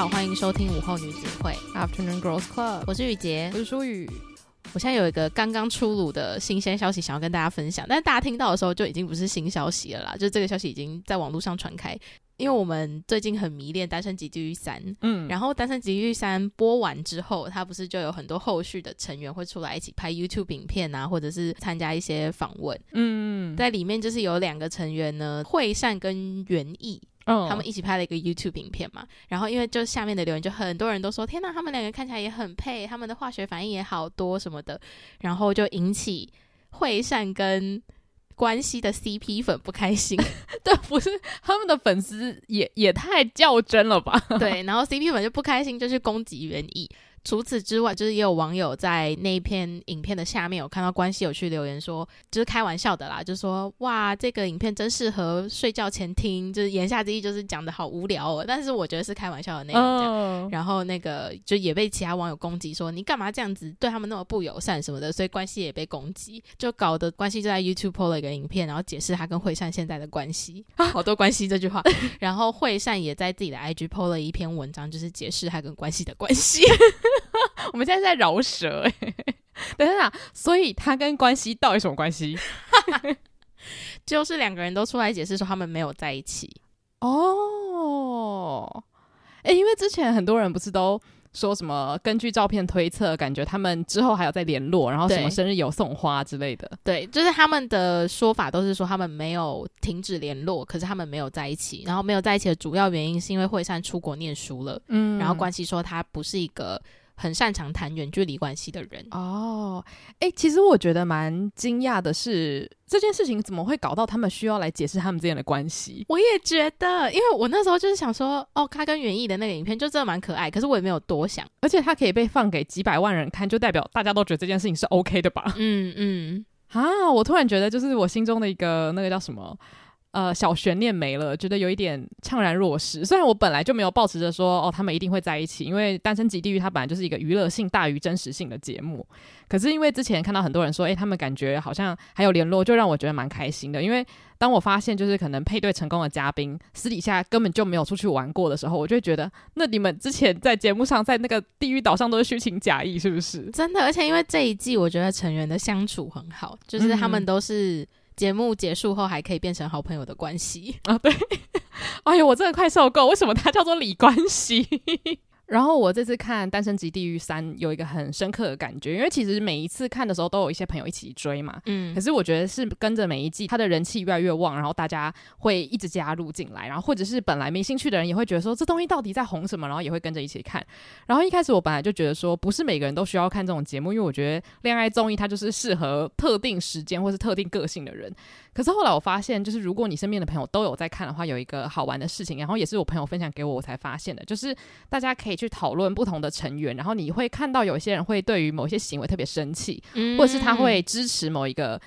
好，欢迎收听午后女子会。Afternoon Girls Club，我是雨洁，我是舒雨。我现在有一个刚刚出炉的新鲜消息，想要跟大家分享，但是大家听到的时候就已经不是新消息了啦，就这个消息已经在网络上传开。因为我们最近很迷恋《单身即地狱三》，嗯，然后《单身即地狱三》播完之后，它不是就有很多后续的成员会出来一起拍 YouTube 影片啊，或者是参加一些访问，嗯，在里面就是有两个成员呢，惠善跟元义，嗯，他们一起拍了一个 YouTube 影片嘛，然后因为就下面的留言就很多人都说，天哪，他们两个看起来也很配，他们的化学反应也好多什么的，然后就引起惠善跟。关系的 CP 粉不开心，对，不是他们的粉丝也也太较真了吧？对，然后 CP 粉就不开心，就去攻击元义。除此之外，就是也有网友在那一篇影片的下面有看到关系有去留言说，就是开玩笑的啦，就说哇，这个影片真适合睡觉前听，就是言下之意就是讲的好无聊哦。但是我觉得是开玩笑的内容这样。Oh. 然后那个就也被其他网友攻击说，你干嘛这样子对他们那么不友善什么的，所以关系也被攻击，就搞得关系就在 YouTube PO 了一个影片，然后解释他跟惠善现在的关系，好多关系这句话。然后惠善也在自己的 IG PO 了一篇文章，就是解释他跟关系的关系。我们现在在饶舌哎，等一下，所以他跟关系到底什么关系？就是两个人都出来解释说他们没有在一起哦。哎，因为之前很多人不是都说什么根据照片推测，感觉他们之后还有在联络，然后什么生日有送花之类的。对，就是他们的说法都是说他们没有停止联络，可是他们没有在一起。然后没有在一起的主要原因是因为惠善出国念书了，嗯，然后关系说他不是一个。很擅长谈远距离关系的人哦，哎、欸，其实我觉得蛮惊讶的是，这件事情怎么会搞到他们需要来解释他们之间的关系？我也觉得，因为我那时候就是想说，哦，他跟园艺的那个影片就真的蛮可爱，可是我也没有多想，而且他可以被放给几百万人看，就代表大家都觉得这件事情是 OK 的吧？嗯嗯，啊，我突然觉得，就是我心中的一个那个叫什么？呃，小悬念没了，觉得有一点怅然若失。虽然我本来就没有抱持着说，哦，他们一定会在一起，因为《单身即地狱》它本来就是一个娱乐性大于真实性的节目。可是因为之前看到很多人说，诶，他们感觉好像还有联络，就让我觉得蛮开心的。因为当我发现就是可能配对成功的嘉宾私底下根本就没有出去玩过的时候，我就会觉得，那你们之前在节目上在那个地狱岛上都是虚情假意，是不是？真的，而且因为这一季我觉得成员的相处很好，就是他们都是。节目结束后还可以变成好朋友的关系啊！对，哎呦，我真的快受够！为什么他叫做李关系？然后我这次看《单身级地狱三》有一个很深刻的感觉，因为其实每一次看的时候都有一些朋友一起追嘛，嗯，可是我觉得是跟着每一季，他的人气越来越旺，然后大家会一直加入进来，然后或者是本来没兴趣的人也会觉得说这东西到底在红什么，然后也会跟着一起看。然后一开始我本来就觉得说不是每个人都需要看这种节目，因为我觉得恋爱综艺它就是适合特定时间或是特定个性的人。可是后来我发现，就是如果你身边的朋友都有在看的话，有一个好玩的事情，然后也是我朋友分享给我，我才发现的，就是大家可以去讨论不同的成员，然后你会看到有些人会对于某些行为特别生气，嗯，或者是他会支持某一个。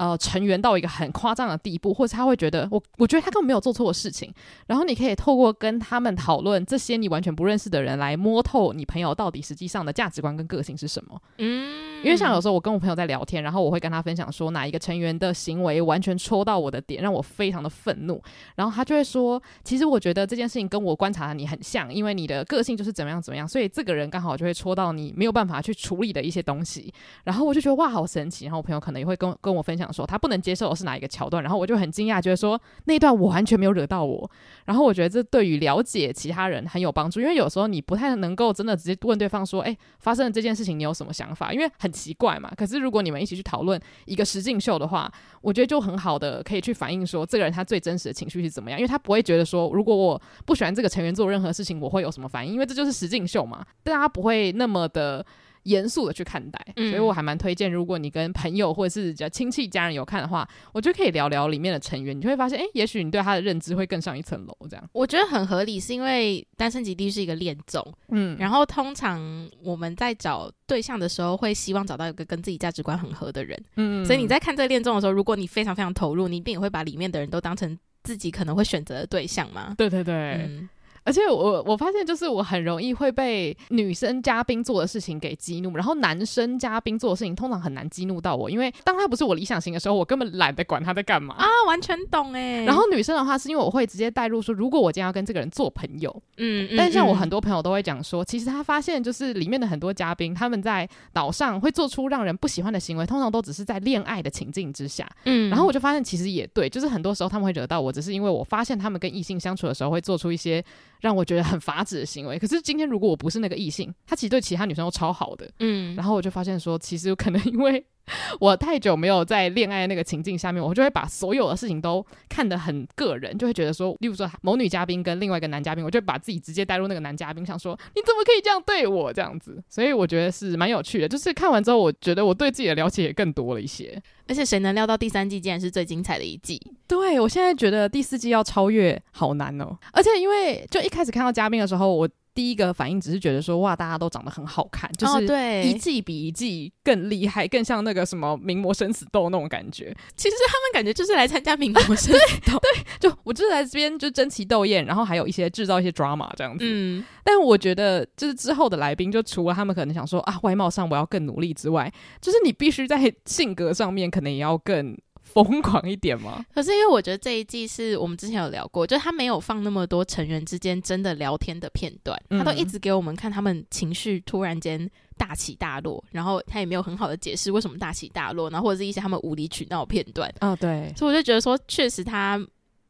呃，成员到一个很夸张的地步，或者他会觉得我，我觉得他根本没有做错的事情。然后你可以透过跟他们讨论这些你完全不认识的人，来摸透你朋友到底实际上的价值观跟个性是什么。嗯，因为像有时候我跟我朋友在聊天，然后我会跟他分享说哪一个成员的行为完全戳到我的点，让我非常的愤怒。然后他就会说，其实我觉得这件事情跟我观察的你很像，因为你的个性就是怎么样怎么样，所以这个人刚好就会戳到你没有办法去处理的一些东西。然后我就觉得哇，好神奇。然后我朋友可能也会跟跟我分享。说他不能接受的是哪一个桥段，然后我就很惊讶，觉得说那一段我完全没有惹到我。然后我觉得这对于了解其他人很有帮助，因为有时候你不太能够真的直接问对方说：“哎，发生了这件事情，你有什么想法？”因为很奇怪嘛。可是如果你们一起去讨论一个实境秀的话，我觉得就很好的可以去反映说这个人他最真实的情绪是怎么样，因为他不会觉得说如果我不喜欢这个成员做任何事情，我会有什么反应，因为这就是实境秀嘛。大家不会那么的。严肃的去看待，所以我还蛮推荐，如果你跟朋友或者是亲戚家人有看的话，我觉得可以聊聊里面的成员，你就会发现，哎、欸，也许你对他的认知会更上一层楼。这样我觉得很合理，是因为《单身极地》是一个恋综，嗯，然后通常我们在找对象的时候，会希望找到一个跟自己价值观很合的人，嗯，所以你在看这个恋综的时候，如果你非常非常投入，你一定也会把里面的人都当成自己可能会选择的对象嘛。对对对。嗯而且我我发现，就是我很容易会被女生嘉宾做的事情给激怒，然后男生嘉宾做的事情通常很难激怒到我，因为当他不是我理想型的时候，我根本懒得管他在干嘛啊，完全懂哎。然后女生的话，是因为我会直接带入说，如果我今天要跟这个人做朋友，嗯，嗯，但像我很多朋友都会讲说，其实他发现就是里面的很多嘉宾，他们在岛上会做出让人不喜欢的行为，通常都只是在恋爱的情境之下，嗯，然后我就发现其实也对，就是很多时候他们会惹到我，只是因为我发现他们跟异性相处的时候会做出一些。让我觉得很法子的行为。可是今天如果我不是那个异性，他其实对其他女生都超好的。嗯，然后我就发现说，其实有可能因为 我太久没有在恋爱那个情境下面，我就会把所有的事情都看得很个人，就会觉得说，例如说某女嘉宾跟另外一个男嘉宾，我就会把自己直接带入那个男嘉宾，想说你怎么可以这样对我这样子？所以我觉得是蛮有趣的。就是看完之后，我觉得我对自己的了解也更多了一些。而且谁能料到第三季竟然是最精彩的一季？对，我现在觉得第四季要超越好难哦。而且因为就一开始看到嘉宾的时候，我第一个反应只是觉得说哇，大家都长得很好看，就是对一季比一季更厉害，更像那个什么名模生死斗那种感觉。其实他们感觉就是来参加名模生死斗，对，就我就是来这边就争奇斗艳，然后还有一些制造一些 drama 这样子。嗯，但我觉得就是之后的来宾，就除了他们可能想说啊，外貌上我要更努力之外，就是你必须在性格上面可能也要更。疯狂一点吗？可是因为我觉得这一季是我们之前有聊过，就是他没有放那么多成员之间真的聊天的片段，他都一直给我们看他们情绪突然间大起大落，然后他也没有很好的解释为什么大起大落，然后或者是一些他们无理取闹的片段。哦，对，所以我就觉得说，确实他。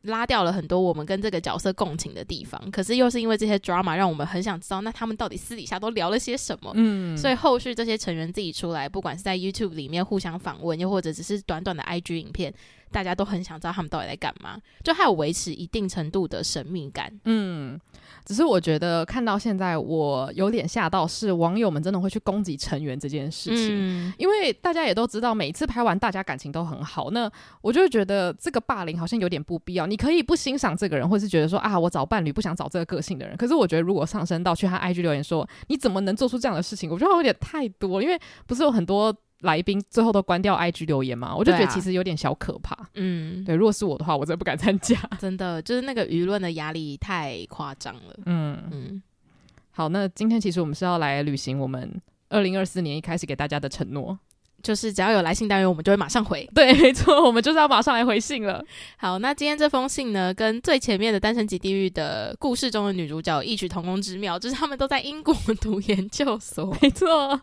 拉掉了很多我们跟这个角色共情的地方，可是又是因为这些 drama 让我们很想知道，那他们到底私底下都聊了些什么？嗯，所以后续这些成员自己出来，不管是在 YouTube 里面互相访问，又或者只是短短的 IG 影片。大家都很想知道他们到底在干嘛，就还有维持一定程度的神秘感。嗯，只是我觉得看到现在，我有点吓到，是网友们真的会去攻击成员这件事情。嗯，因为大家也都知道，每一次拍完大家感情都很好，那我就会觉得这个霸凌好像有点不必要。你可以不欣赏这个人，或是觉得说啊，我找伴侣不想找这个个性的人。可是我觉得如果上升到去他 IG 留言说你怎么能做出这样的事情，我觉得有点太多，因为不是有很多。来宾最后都关掉 IG 留言嘛，我就觉得其实有点小可怕。嗯，对，如果是我的话，我真的不敢参加。真的，就是那个舆论的压力太夸张了。嗯嗯。好，那今天其实我们是要来履行我们二零二四年一开始给大家的承诺，就是只要有来信单元，我们就会马上回。对，没错，我们就是要马上来回信了。好，那今天这封信呢，跟最前面的《单身即地狱》的故事中的女主角异曲同工之妙，就是他们都在英国读研究所。没错。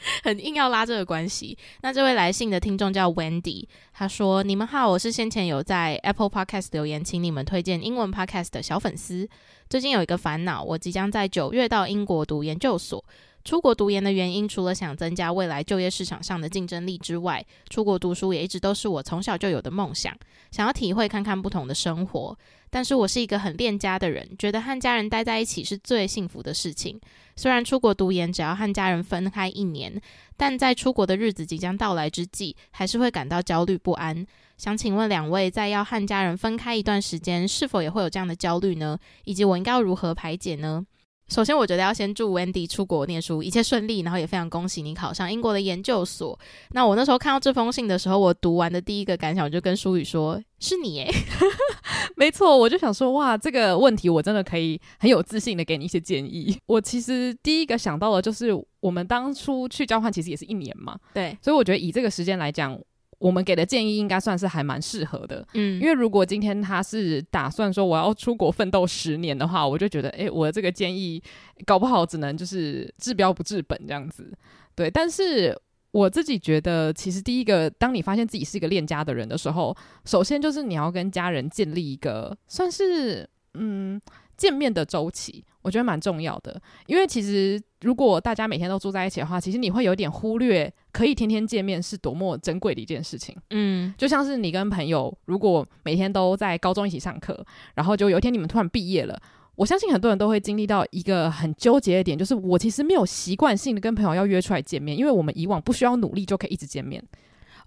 很硬要拉这个关系。那这位来信的听众叫 Wendy，他说：“你们好，我是先前有在 Apple Podcast 留言，请你们推荐英文 Podcast 的小粉丝。最近有一个烦恼，我即将在九月到英国读研究所。出国读研的原因，除了想增加未来就业市场上的竞争力之外，出国读书也一直都是我从小就有的梦想，想要体会看看不同的生活。”但是我是一个很恋家的人，觉得和家人待在一起是最幸福的事情。虽然出国读研只要和家人分开一年，但在出国的日子即将到来之际，还是会感到焦虑不安。想请问两位，在要和家人分开一段时间，是否也会有这样的焦虑呢？以及我应该如何排解呢？首先，我觉得要先祝 Wendy 出国念书一切顺利，然后也非常恭喜你考上英国的研究所。那我那时候看到这封信的时候，我读完的第一个感想，我就跟舒宇说：“是你耶。”没错，我就想说，哇，这个问题我真的可以很有自信的给你一些建议。我其实第一个想到的就是，我们当初去交换其实也是一年嘛，对，所以我觉得以这个时间来讲。我们给的建议应该算是还蛮适合的，嗯，因为如果今天他是打算说我要出国奋斗十年的话，我就觉得，诶，我的这个建议搞不好只能就是治标不治本这样子，对。但是我自己觉得，其实第一个，当你发现自己是一个恋家的人的时候，首先就是你要跟家人建立一个算是嗯见面的周期。我觉得蛮重要的，因为其实如果大家每天都住在一起的话，其实你会有点忽略可以天天见面是多么珍贵的一件事情。嗯，就像是你跟朋友如果每天都在高中一起上课，然后就有一天你们突然毕业了，我相信很多人都会经历到一个很纠结的点，就是我其实没有习惯性的跟朋友要约出来见面，因为我们以往不需要努力就可以一直见面。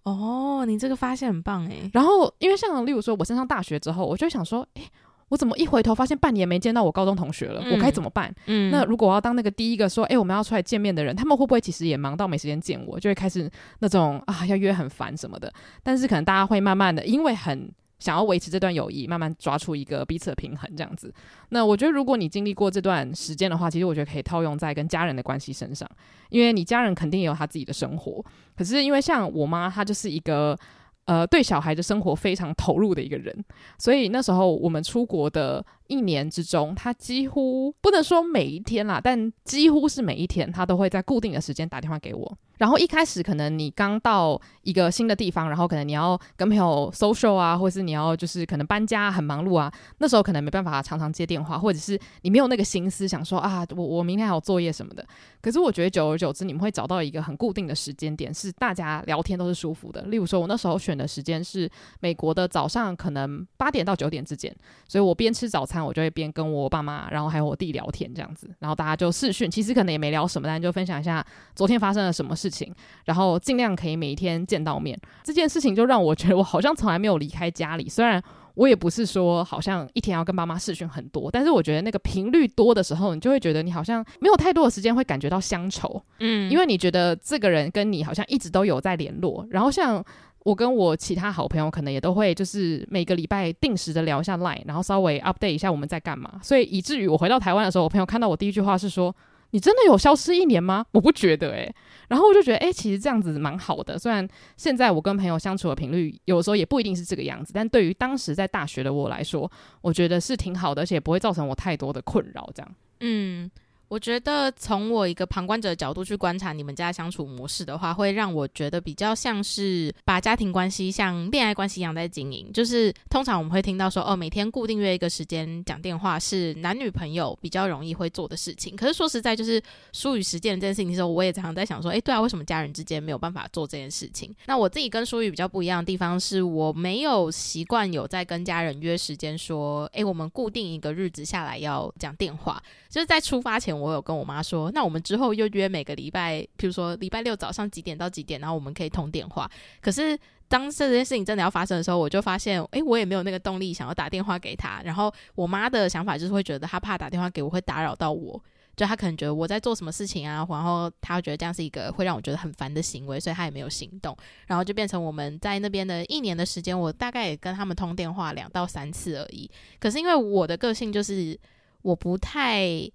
哦，你这个发现很棒诶。然后因为像例如说我升上大学之后，我就想说，诶。我怎么一回头发现半年没见到我高中同学了？嗯、我该怎么办？嗯，那如果我要当那个第一个说，哎、欸，我们要出来见面的人，他们会不会其实也忙到没时间见我？就会开始那种啊，要约很烦什么的。但是可能大家会慢慢的，因为很想要维持这段友谊，慢慢抓出一个彼此的平衡，这样子。那我觉得，如果你经历过这段时间的话，其实我觉得可以套用在跟家人的关系身上，因为你家人肯定也有他自己的生活。可是因为像我妈，她就是一个。呃，对小孩的生活非常投入的一个人，所以那时候我们出国的一年之中，他几乎不能说每一天啦，但几乎是每一天，他都会在固定的时间打电话给我。然后一开始可能你刚到一个新的地方，然后可能你要跟朋友 social 啊，或者是你要就是可能搬家很忙碌啊，那时候可能没办法常常接电话，或者是你没有那个心思想说啊，我我明天还有作业什么的。可是我觉得久而久之，你们会找到一个很固定的时间点，是大家聊天都是舒服的。例如说，我那时候选的时间是美国的早上，可能八点到九点之间，所以我边吃早餐，我就会边跟我爸妈，然后还有我弟聊天这样子，然后大家就视讯，其实可能也没聊什么，但就分享一下昨天发生了什么事情，然后尽量可以每一天见到面。这件事情就让我觉得我好像从来没有离开家里，虽然。我也不是说好像一天要跟爸妈视讯很多，但是我觉得那个频率多的时候，你就会觉得你好像没有太多的时间会感觉到乡愁，嗯，因为你觉得这个人跟你好像一直都有在联络。然后像我跟我其他好朋友，可能也都会就是每个礼拜定时的聊一下 Line，然后稍微 update 一下我们在干嘛。所以以至于我回到台湾的时候，我朋友看到我第一句话是说。你真的有消失一年吗？我不觉得诶、然后我就觉得，诶、其实这样子蛮好的。虽然现在我跟朋友相处的频率有时候也不一定是这个样子，但对于当时在大学的我来说，我觉得是挺好的，而且不会造成我太多的困扰。这样，嗯。我觉得从我一个旁观者的角度去观察你们家相处模式的话，会让我觉得比较像是把家庭关系像恋爱关系一样在经营。就是通常我们会听到说，哦，每天固定约一个时间讲电话是男女朋友比较容易会做的事情。可是说实在，就是疏于实践这件事情的时候，我也常常在想说，诶，对啊，为什么家人之间没有办法做这件事情？那我自己跟书宇比较不一样的地方是，我没有习惯有在跟家人约时间说，诶，我们固定一个日子下来要讲电话。就是在出发前，我有跟我妈说，那我们之后又约每个礼拜，譬如说礼拜六早上几点到几点，然后我们可以通电话。可是当这件事情真的要发生的时候，我就发现，诶，我也没有那个动力想要打电话给她。然后我妈的想法就是会觉得她怕打电话给我会打扰到我，就她可能觉得我在做什么事情啊，然后她觉得这样是一个会让我觉得很烦的行为，所以她也没有行动。然后就变成我们在那边的一年的时间，我大概也跟他们通电话两到三次而已。可是因为我的个性就是。我不太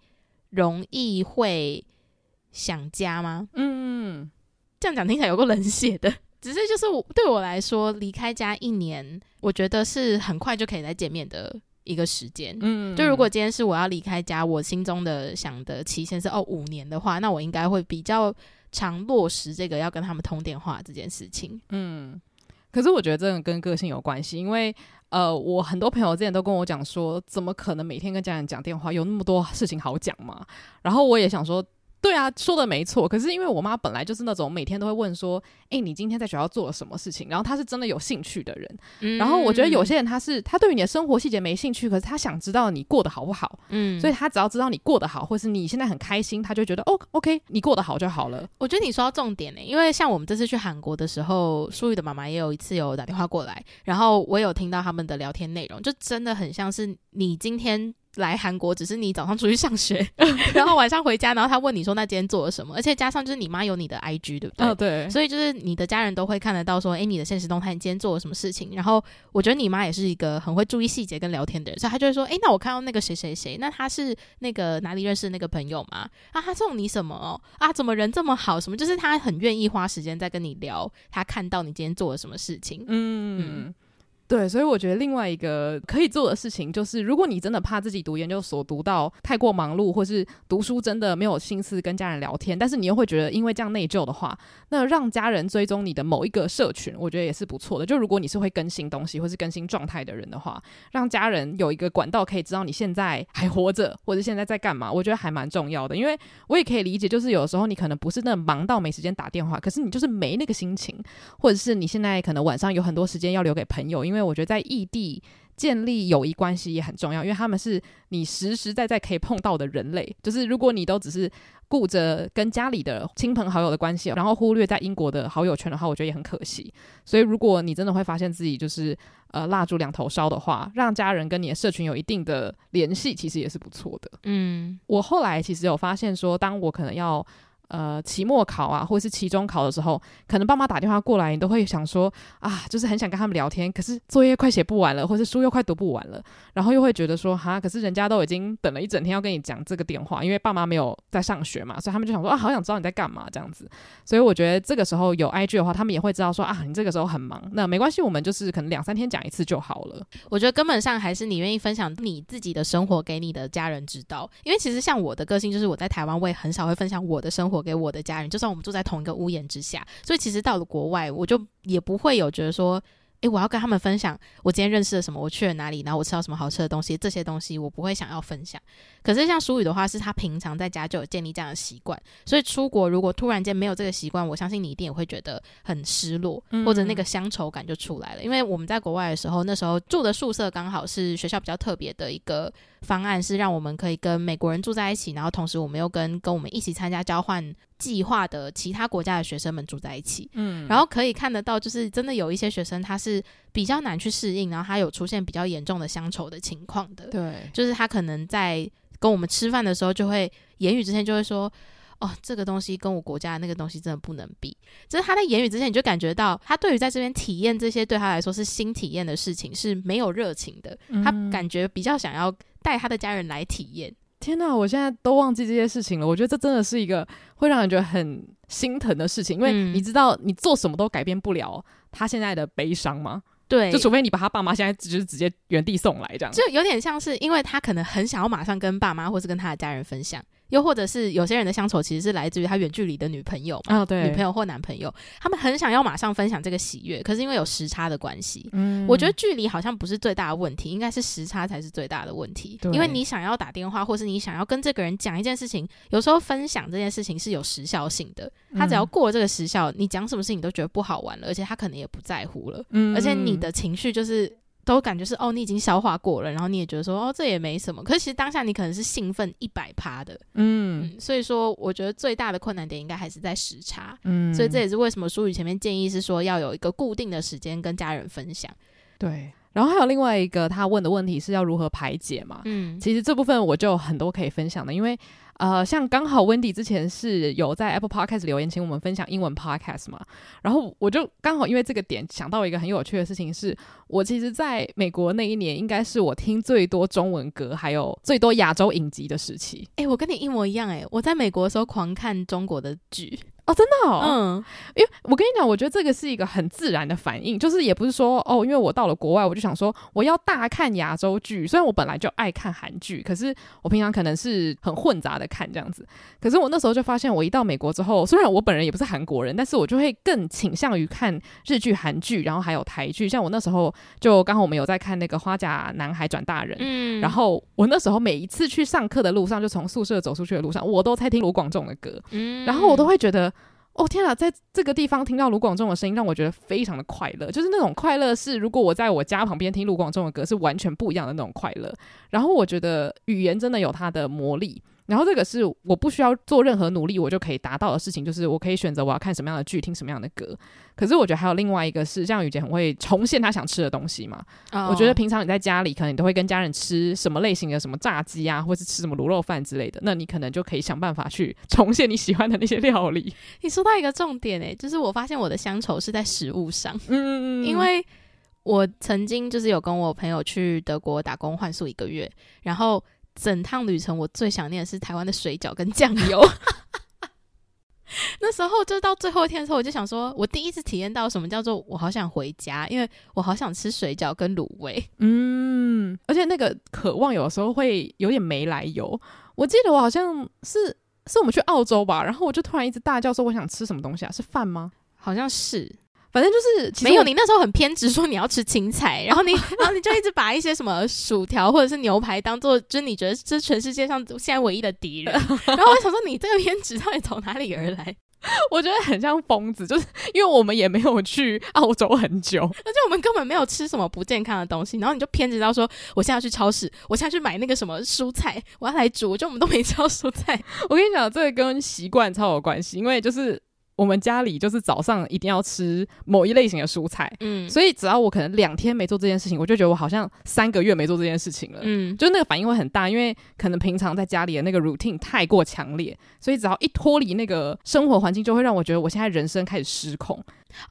容易会想家吗？嗯，这样讲听起来有个冷血的，只是就是我对我来说，离开家一年，我觉得是很快就可以再见面的一个时间。嗯，就如果今天是我要离开家，我心中的想的期限是哦五年的话，那我应该会比较常落实这个要跟他们通电话这件事情。嗯，可是我觉得这个跟个性有关系，因为。呃，我很多朋友之前都跟我讲说，怎么可能每天跟家人讲电话，有那么多事情好讲吗？然后我也想说。对啊，说的没错。可是因为我妈本来就是那种每天都会问说：“哎，你今天在学校做了什么事情？”然后她是真的有兴趣的人。嗯、然后我觉得有些人他是他对于你的生活细节没兴趣，可是他想知道你过得好不好。嗯，所以他只要知道你过得好，或是你现在很开心，他就觉得哦，OK，你过得好就好了。我觉得你说到重点呢，因为像我们这次去韩国的时候，淑玉的妈妈也有一次有打电话过来，然后我有听到他们的聊天内容，就真的很像是你今天。来韩国只是你早上出去上学，然后晚上回家，然后他问你说那今天做了什么，而且加上就是你妈有你的 IG 对不对？哦，对，所以就是你的家人都会看得到说，哎，你的现实动态，你今天做了什么事情？然后我觉得你妈也是一个很会注意细节跟聊天的人，所以她就会说，哎，那我看到那个谁谁谁，那他是那个哪里认识的那个朋友吗？啊，他送你什么哦？啊，怎么人这么好？什么？就是他很愿意花时间在跟你聊，他看到你今天做了什么事情。嗯。嗯对，所以我觉得另外一个可以做的事情就是，如果你真的怕自己读研究所读到太过忙碌，或是读书真的没有心思跟家人聊天，但是你又会觉得因为这样内疚的话，那让家人追踪你的某一个社群，我觉得也是不错的。就如果你是会更新东西或是更新状态的人的话，让家人有一个管道可以知道你现在还活着，或者现在在干嘛，我觉得还蛮重要的。因为我也可以理解，就是有时候你可能不是那忙到没时间打电话，可是你就是没那个心情，或者是你现在可能晚上有很多时间要留给朋友，因为。因为我觉得在异地建立友谊关系也很重要，因为他们是你实实在在可以碰到的人类。就是如果你都只是顾着跟家里的亲朋好友的关系，然后忽略在英国的好友圈的话，我觉得也很可惜。所以如果你真的会发现自己就是呃蜡烛两头烧的话，让家人跟你的社群有一定的联系，其实也是不错的。嗯，我后来其实有发现说，当我可能要。呃，期末考啊，或者是期中考的时候，可能爸妈打电话过来，你都会想说啊，就是很想跟他们聊天，可是作业快写不完了，或是书又快读不完了，然后又会觉得说哈，可是人家都已经等了一整天要跟你讲这个电话，因为爸妈没有在上学嘛，所以他们就想说啊，好想知道你在干嘛这样子。所以我觉得这个时候有 IG 的话，他们也会知道说啊，你这个时候很忙，那没关系，我们就是可能两三天讲一次就好了。我觉得根本上还是你愿意分享你自己的生活给你的家人知道，因为其实像我的个性，就是我在台湾，我也很少会分享我的生活给我的家人。就算我们住在同一个屋檐之下，所以其实到了国外，我就也不会有觉得说。诶，我要跟他们分享我今天认识了什么，我去了哪里，然后我吃到什么好吃的东西，这些东西我不会想要分享。可是像舒宇的话，是他平常在家就有建立这样的习惯，所以出国如果突然间没有这个习惯，我相信你一定也会觉得很失落，或者那个乡愁感就出来了。嗯。因为我们在国外的时候，那时候住的宿舍刚好是学校比较特别的一个方案，是让我们可以跟美国人住在一起，然后同时我们又跟跟我们一起参加交换计划的其他国家的学生们住在一起，嗯，然后可以看得到，就是真的有一些学生他是比较难去适应，然后他有出现比较严重的乡愁的情况的，对，就是他可能在跟我们吃饭的时候，就会言语之间就会说，哦，这个东西跟我国家的那个东西真的不能比，就是他在言语之间你就感觉到他对于在这边体验这些对他来说是新体验的事情是没有热情的，他感觉比较想要带他的家人来体验。天呐，我现在都忘记这些事情了。我觉得这真的是一个会让人觉得很心疼的事情，因为你知道，你做什么都改变不了他现在的悲伤吗？对，就除非你把他爸妈现在就是直接原地送来这样，就有点像是因为他可能很想要马上跟爸妈或是跟他的家人分享。又或者是有些人的乡愁其实是来自于他远距离的女朋友嘛，哦，对，女朋友或男朋友，他们很想要马上分享这个喜悦，可是因为有时差的关系，嗯，我觉得距离好像不是最大的问题，应该是时差才是最大的问题。因为你想要打电话，或是你想要跟这个人讲一件事情，有时候分享这件事情是有时效性的，他只要过了这个时效，你讲什么事情都觉得不好玩了，而且他可能也不在乎了，嗯，而且你的情绪就是。都感觉是哦，你已经消化过了，然后你也觉得说哦，这也没什么。可是其实当下你可能是兴奋一百趴的，嗯，嗯，所以说我觉得最大的困难点应该还是在时差，嗯，所以这也是为什么书宇前面建议是说要有一个固定的时间跟家人分享，对。然后还有另外一个他问的问题是要如何排解嘛，嗯，其实这部分我就有很多可以分享的，因为。呃，像刚好 Wendy 之前是有在 Apple Podcast 留言，请我们分享英文 Podcast 嘛，然后我就刚好因为这个点想到一个很有趣的事情是，是我其实在美国那一年，应该是我听最多中文歌，还有最多亚洲影集的时期。诶，我跟你一模一样诶，我在美国的时候狂看中国的剧。哦，真的哦，嗯，因为我跟你讲，我觉得这个是一个很自然的反应，就是也不是说哦，因为我到了国外，我就想说我要大看亚洲剧，虽然我本来就爱看韩剧，可是我平常可能是很混杂的看这样子。可是我那时候就发现，我一到美国之后，虽然我本人也不是韩国人，但是我就会更倾向于看日剧、韩剧，然后还有台剧。像我那时候就刚好我们有在看那个《花甲男孩转大人》，嗯，然后我那时候每一次去上课的路上，就从宿舍走出去的路上，我都在听卢广仲的歌，嗯，然后我都会觉得。哦天啊，在这个地方听到卢广仲的声音，让我觉得非常的快乐。就是那种快乐，是如果我在我家旁边听卢广仲的歌，是完全不一样的那种快乐。然后我觉得语言真的有它的魔力。然后这个是我不需要做任何努力，我就可以达到的事情，就是我可以选择我要看什么样的剧，听什么样的歌。可是我觉得还有另外一个是，像雨姐很会重现她想吃的东西嘛。Oh. 我觉得平常你在家里，可能你都会跟家人吃什么类型的什么炸鸡啊，或是吃什么卤肉饭之类的，那你可能就可以想办法去重现你喜欢的那些料理。你说到一个重点诶，就是我发现我的乡愁是在食物上，嗯，因为我曾经就是有跟我朋友去德国打工换宿一个月，然后。整趟旅程，我最想念的是台湾的水饺跟酱油。那时候就到最后一天的时候，我就想说，我第一次体验到什么叫做我好想回家，因为我好想吃水饺跟卤味。嗯，而且那个渴望有时候会有点没来由。我记得我好像是是我们去澳洲吧，然后我就突然一直大叫说我想吃什么东西啊？是饭吗？好像是。反正就是没有，你那时候很偏执，说你要吃青菜，然后你，然后你就一直把一些什么薯条或者是牛排当做，就是你觉得这是全世界上现在唯一的敌人。然后我想说，你这个偏执到底从哪里而来？我觉得很像疯子，就是因为我们也没有去澳洲很久，而且我们根本没有吃什么不健康的东西，然后你就偏执到说，我现在要去超市，我现在去买那个什么蔬菜，我要来煮，就我们都没吃到蔬菜。我跟你讲，这个跟习惯超有关系，因为就是。我们家里就是早上一定要吃某一类型的蔬菜，嗯，所以只要我可能两天没做这件事情，我就觉得我好像三个月没做这件事情了，嗯，就那个反应会很大，因为可能平常在家里的那个 routine 太过强烈，所以只要一脱离那个生活环境，就会让我觉得我现在人生开始失控。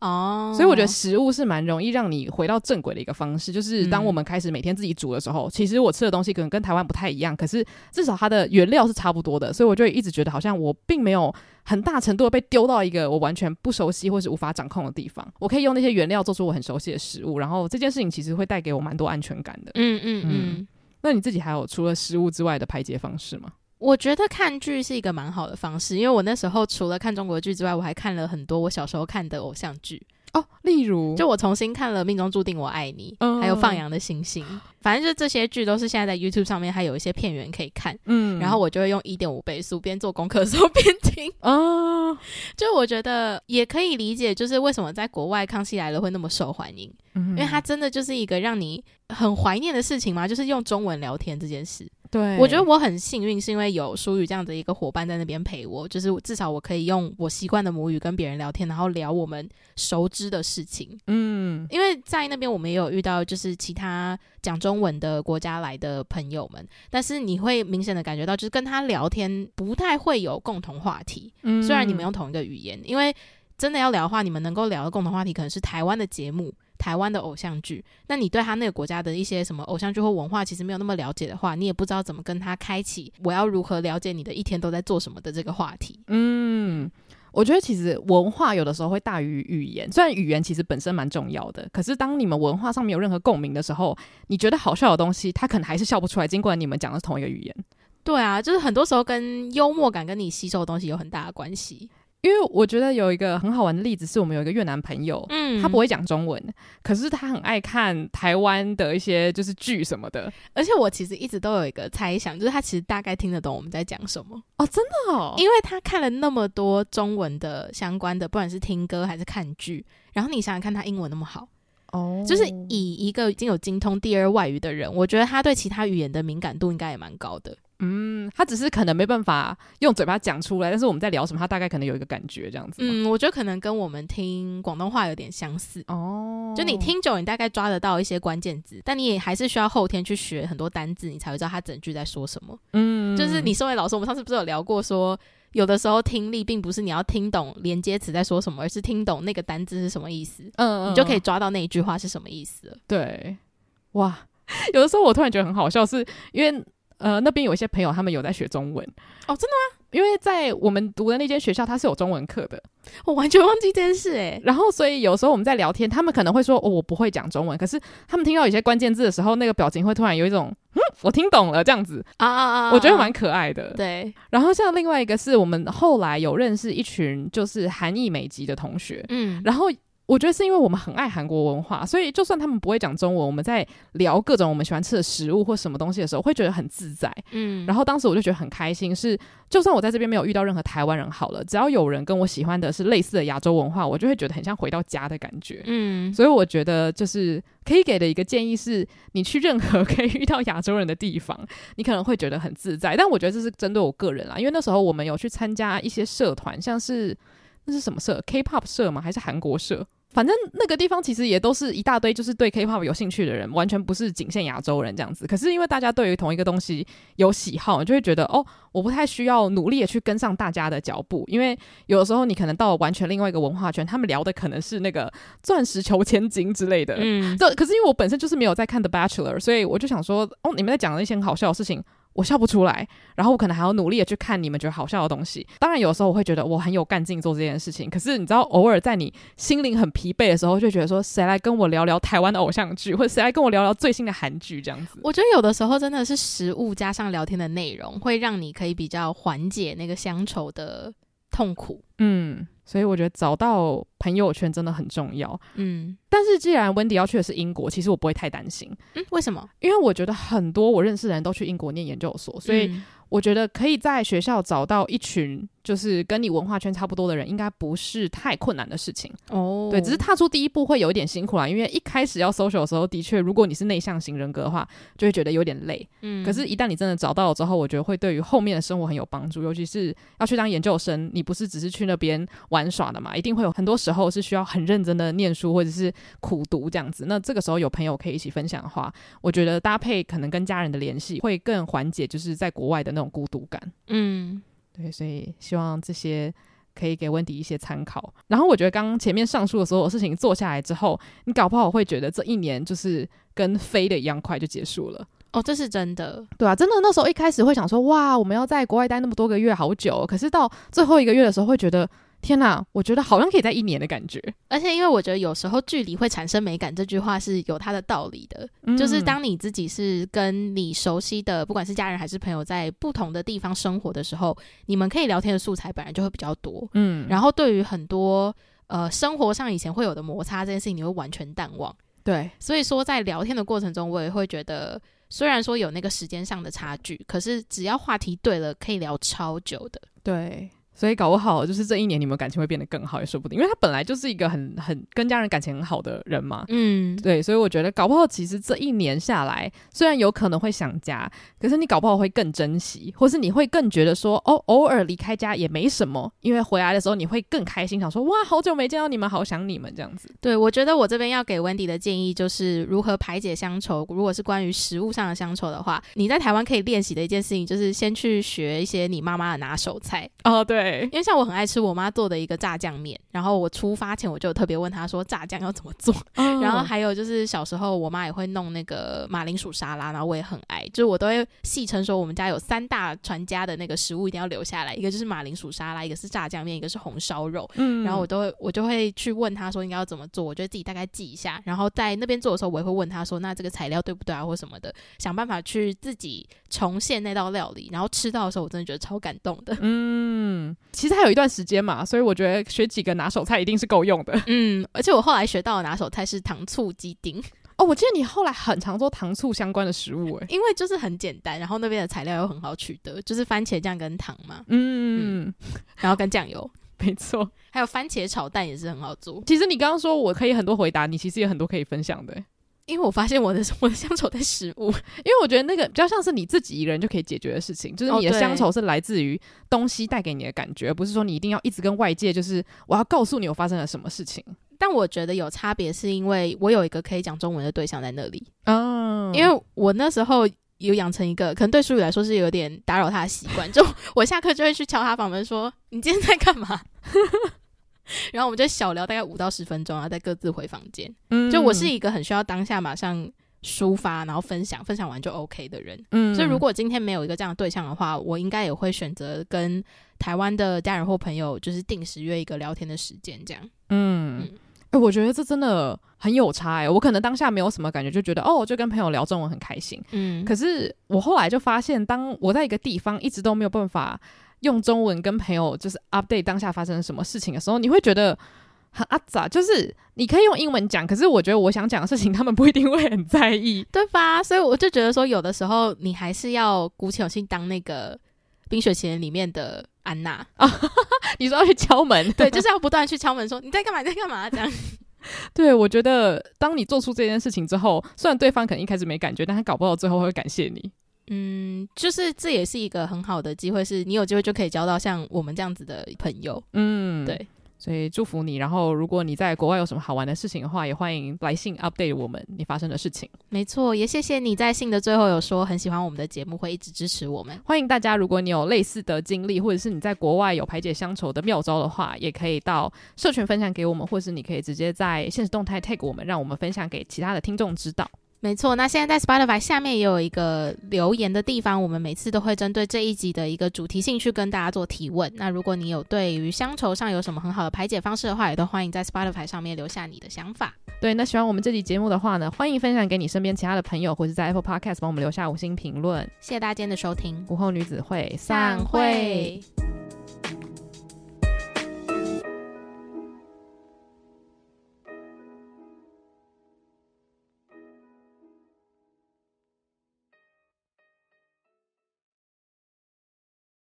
哦，所以我觉得食物是蛮容易让你回到正轨的一个方式。就是当我们开始每天自己煮的时候，嗯、其实我吃的东西可能跟台湾不太一样，可是至少它的原料是差不多的，所以我就一直觉得好像我并没有很大程度的被丢到一个我完全不熟悉或是无法掌控的地方。我可以用那些原料做出我很熟悉的食物，然后这件事情其实会带给我蛮多安全感的。嗯嗯嗯，嗯。那你自己还有除了食物之外的排解方式吗？我觉得看剧是一个蛮好的方式，因为我那时候除了看中国剧之外，我还看了很多我小时候看的偶像剧。哦，例如，就我重新看了《命中注定我爱你》，嗯，还有《放羊的星星》，反正就这些剧都是现在在 YouTube 上面还有一些片源可以看，嗯，然后我就会用一点五倍速边做功课的时候 边听，哦，就我觉得也可以理解，就是为什么在国外《康熙来了》会那么受欢迎，嗯，因为它真的就是一个让你很怀念的事情嘛，就是用中文聊天这件事。对，我觉得我很幸运，是因为有舒语这样的一个伙伴在那边陪我，就是至少我可以用我习惯的母语跟别人聊天，然后聊我们熟知的事情。嗯，因为在那边我们也有遇到就是其他讲中文的国家来的朋友们，但是你会明显的感觉到，就是跟他聊天不太会有共同话题。嗯，虽然你们用同一个语言，因为真的要聊的话，你们能够聊的共同话题可能是台湾的节目。台湾的偶像剧，那你对他那个国家的一些什么偶像剧或文化其实没有那么了解的话，你也不知道怎么跟他开启我要如何了解你的一天都在做什么的这个话题。嗯，我觉得其实文化有的时候会大于语言，虽然语言其实本身蛮重要的，可是当你们文化上面有任何共鸣的时候，你觉得好笑的东西，他可能还是笑不出来，尽管你们讲的是同一个语言。对啊，就是很多时候跟幽默感跟你吸收的东西有很大的关系。因为我觉得有一个很好玩的例子，是我们有一个越南朋友，嗯，他不会讲中文，可是他很爱看台湾的一些就是剧什么的，而且我其实一直都有一个猜想，就是他其实大概听得懂我们在讲什么。哦，真的哦，因为他看了那么多中文的相关的，不管是听歌还是看剧，然后你想想看他英文那么好。哦，就是以一个已经有精通第二外语的人，我觉得他对其他语言的敏感度应该也蛮高的。嗯，他只是可能没办法用嘴巴讲出来，但是我们在聊什么，他大概可能有一个感觉这样子。嗯，我觉得可能跟我们听广东话有点相似哦。就你听久，你大概抓得到一些关键字，但你也还是需要后天去学很多单字，你才会知道他整句在说什么。嗯，就是你身为老师，我们上次不是有聊过说，有的时候听力并不是你要听懂连接词在说什么，而是听懂那个单字是什么意思。嗯，嗯，你就可以抓到那一句话是什么意思了。对，哇，有的时候我突然觉得很好笑，是因为。呃，那边有一些朋友，他们有在学中文哦，真的吗？因为在我们读的那间学校，它是有中文课的，我完全忘记这件事诶。然后，所以有时候我们在聊天，他们可能会说：“哦，我不会讲中文。”可是他们听到有些关键字的时候，那个表情会突然有一种“嗯，我听懂了”这样子啊啊啊！我觉得蛮可爱的。对。然后像另外一个是我们后来有认识一群就是韩裔美籍的同学，嗯，然后。我觉得是因为我们很爱韩国文化，所以就算他们不会讲中文，我们在聊各种我们喜欢吃的食物或什么东西的时候，会觉得很自在。嗯，然后当时我就觉得很开心，是就算我在这边没有遇到任何台湾人，好了，只要有人跟我喜欢的是类似的亚洲文化，我就会觉得很像回到家的感觉。嗯，所以我觉得就是可以给的一个建议是，你去任何可以遇到亚洲人的地方，你可能会觉得很自在。但我觉得这是针对我个人啦，因为那时候我们有去参加一些社团，像是那是什么社？K-pop 社吗？还是韩国社？反正那个地方其实也都是一大堆，就是对 K-pop 有兴趣的人，完全不是仅限亚洲人这样子。可是因为大家对于同一个东西有喜好，就会觉得哦，我不太需要努力的去跟上大家的脚步，因为有的时候你可能到了完全另外一个文化圈，他们聊的可能是那个钻石求千金之类的。嗯，这可是因为我本身就是没有在看 The Bachelor，所以我就想说，哦，你们在讲的一些很好笑的事情。我笑不出来，然后我可能还要努力的去看你们觉得好笑的东西。当然，有时候我会觉得我很有干劲做这件事情。可是你知道，偶尔在你心灵很疲惫的时候，就觉得说，谁来跟我聊聊台湾的偶像剧，或者谁来跟我聊聊最新的韩剧这样子。我觉得有的时候真的是食物加上聊天的内容，会让你可以比较缓解那个乡愁的痛苦。嗯。所以我觉得找到朋友圈真的很重要。嗯，但是既然温迪要去的是英国，其实我不会太担心。嗯，为什么？因为我觉得很多我认识的人都去英国念研究所，所以我觉得可以在学校找到一群就是跟你文化圈差不多的人，应该不是太困难的事情哦。对，只是踏出第一步会有一点辛苦啦，因为一开始要 social 的时候，的确，如果你是内向型人格的话，就会觉得有点累。嗯，可是，一旦你真的找到了之后，我觉得会对于后面的生活很有帮助，尤其是要去当研究生，你不是只是去那边玩耍的嘛，一定会有很多时候是需要很认真的念书或者是苦读这样子。那这个时候有朋友可以一起分享的话，我觉得搭配可能跟家人的联系会更缓解，就是在国外的那种孤独感。嗯。对，所以希望这些可以给温迪一些参考。然后我觉得刚刚前面上述的所有事情做下来之后，你搞不好会觉得这一年就是跟飞的一样快就结束了。哦，这是真的，对啊，真的那时候一开始会想说，哇，我们要在国外待那么多个月，好久。可是到最后一个月的时候，会觉得。天呐，我觉得好像可以在一年的感觉，而且因为我觉得有时候距离会产生美感，这句话是有它的道理的。嗯、就是当你自己是跟你熟悉的，不管是家人还是朋友，在不同的地方生活的时候，你们可以聊天的素材本来就会比较多。嗯，然后对于很多呃生活上以前会有的摩擦这件事情，你会完全淡忘。对，所以说在聊天的过程中，我也会觉得，虽然说有那个时间上的差距，可是只要话题对了，可以聊超久的。对。所以搞不好就是这一年你们感情会变得更好也说不定，因为他本来就是一个很很跟家人感情很好的人嘛。嗯，对，所以我觉得搞不好其实这一年下来，虽然有可能会想家，可是你搞不好会更珍惜，或是你会更觉得说，哦，偶尔离开家也没什么，因为回来的时候你会更开心，想说哇，好久没见到你们，好想你们这样子。对，我觉得我这边要给 Wendy 的建议就是如何排解乡愁。如果是关于食物上的乡愁的话，你在台湾可以练习的一件事情就是先去学一些你妈妈的拿手菜。哦，对，因为像我很爱。吃我妈做的一个炸酱面，然后我出发前我就特别问她说炸酱要怎么做，哦、然后还有就是小时候我妈也会弄那个马铃薯沙拉，然后我也很爱，就是我都会戏称说我们家有三大传家的那个食物一定要留下来，一个就是马铃薯沙拉，一个是炸酱面，一个是红烧肉，嗯，然后我都会我就会去问她说应该要怎么做，我觉得自己大概记一下，然后在那边做的时候我也会问她说那这个材料对不对啊或什么的，想办法去自己重现那道料理，然后吃到的时候我真的觉得超感动的，嗯，其实还有一段时间嘛，所以我觉得学几个拿手菜一定是够用的。嗯，而且我后来学到的拿手菜是糖醋鸡丁。哦，我记得你后来很常做糖醋相关的食物，诶，因为就是很简单，然后那边的材料又很好取得，就是番茄酱跟糖嘛。嗯，嗯，然后跟酱油，没错，还有番茄炒蛋也是很好做。其实你刚刚说我可以很多回答，你其实也很多可以分享的。因为我发现我的 我的乡愁在食物，因为我觉得那个比较像是你自己一个人就可以解决的事情，就是你的乡愁是来自于东西带给你的感觉，而不是说你一定要一直跟外界，就是我要告诉你我发生了什么事情。但我觉得有差别，是因为我有一个可以讲中文的对象在那里。嗯，因为我那时候有养成一个可能对淑宇来说是有点打扰他的习惯，就我下课就会去敲他房门说：“你今天在干嘛？” 然后我们就小聊大概五到十分钟，然后再各自回房间。嗯，就我是一个很需要当下马上抒发，然后分享，分享完就 OK 的人。嗯，所以如果今天没有一个这样的对象的话，我应该也会选择跟台湾的家人或朋友，就是定时约一个聊天的时间，这样。嗯，哎、嗯欸，我觉得这真的很有差哎、欸。我可能当下没有什么感觉，就觉得哦，就跟朋友聊中文很开心。嗯，可是我后来就发现，当我在一个地方一直都没有办法。用中文跟朋友就是 update 当下发生了什么事情的时候，你会觉得很阿杂。就是你可以用英文讲，可是我觉得我想讲的事情，他们不一定会很在意，对吧？所以我就觉得说，有的时候你还是要鼓起勇气当那个《冰雪奇缘》里面的安娜啊。你说要去敲门，对，就是要不断去敲门，说你在干嘛？你在干嘛？这样。对，我觉得当你做出这件事情之后，虽然对方可能一开始没感觉，但他搞不好最后会感谢你。嗯，就是这也是一个很好的机会，是你有机会就可以交到像我们这样子的朋友。嗯，对，所以祝福你。然后，如果你在国外有什么好玩的事情的话，也欢迎来信 update 我们你发生的事情。没错，也谢谢你在信的最后有说很喜欢我们的节目，会一直支持我们。欢迎大家，如果你有类似的经历，或者是你在国外有排解乡愁的妙招的话，也可以到社群分享给我们，或是你可以直接在现实动态 tag 我们，让我们分享给其他的听众知道。没错，那现在在 Spotify 下面也有一个留言的地方，我们每次都会针对这一集的一个主题性去跟大家做提问。那如果你有对于乡愁上有什么很好的排解方式的话，也都欢迎在 Spotify 上面留下你的想法。对，那喜欢我们这集节目的话呢，欢迎分享给你身边其他的朋友，或是在 Apple Podcast 帮我们留下五星评论。谢谢大家今天的收听，午后女子会散会。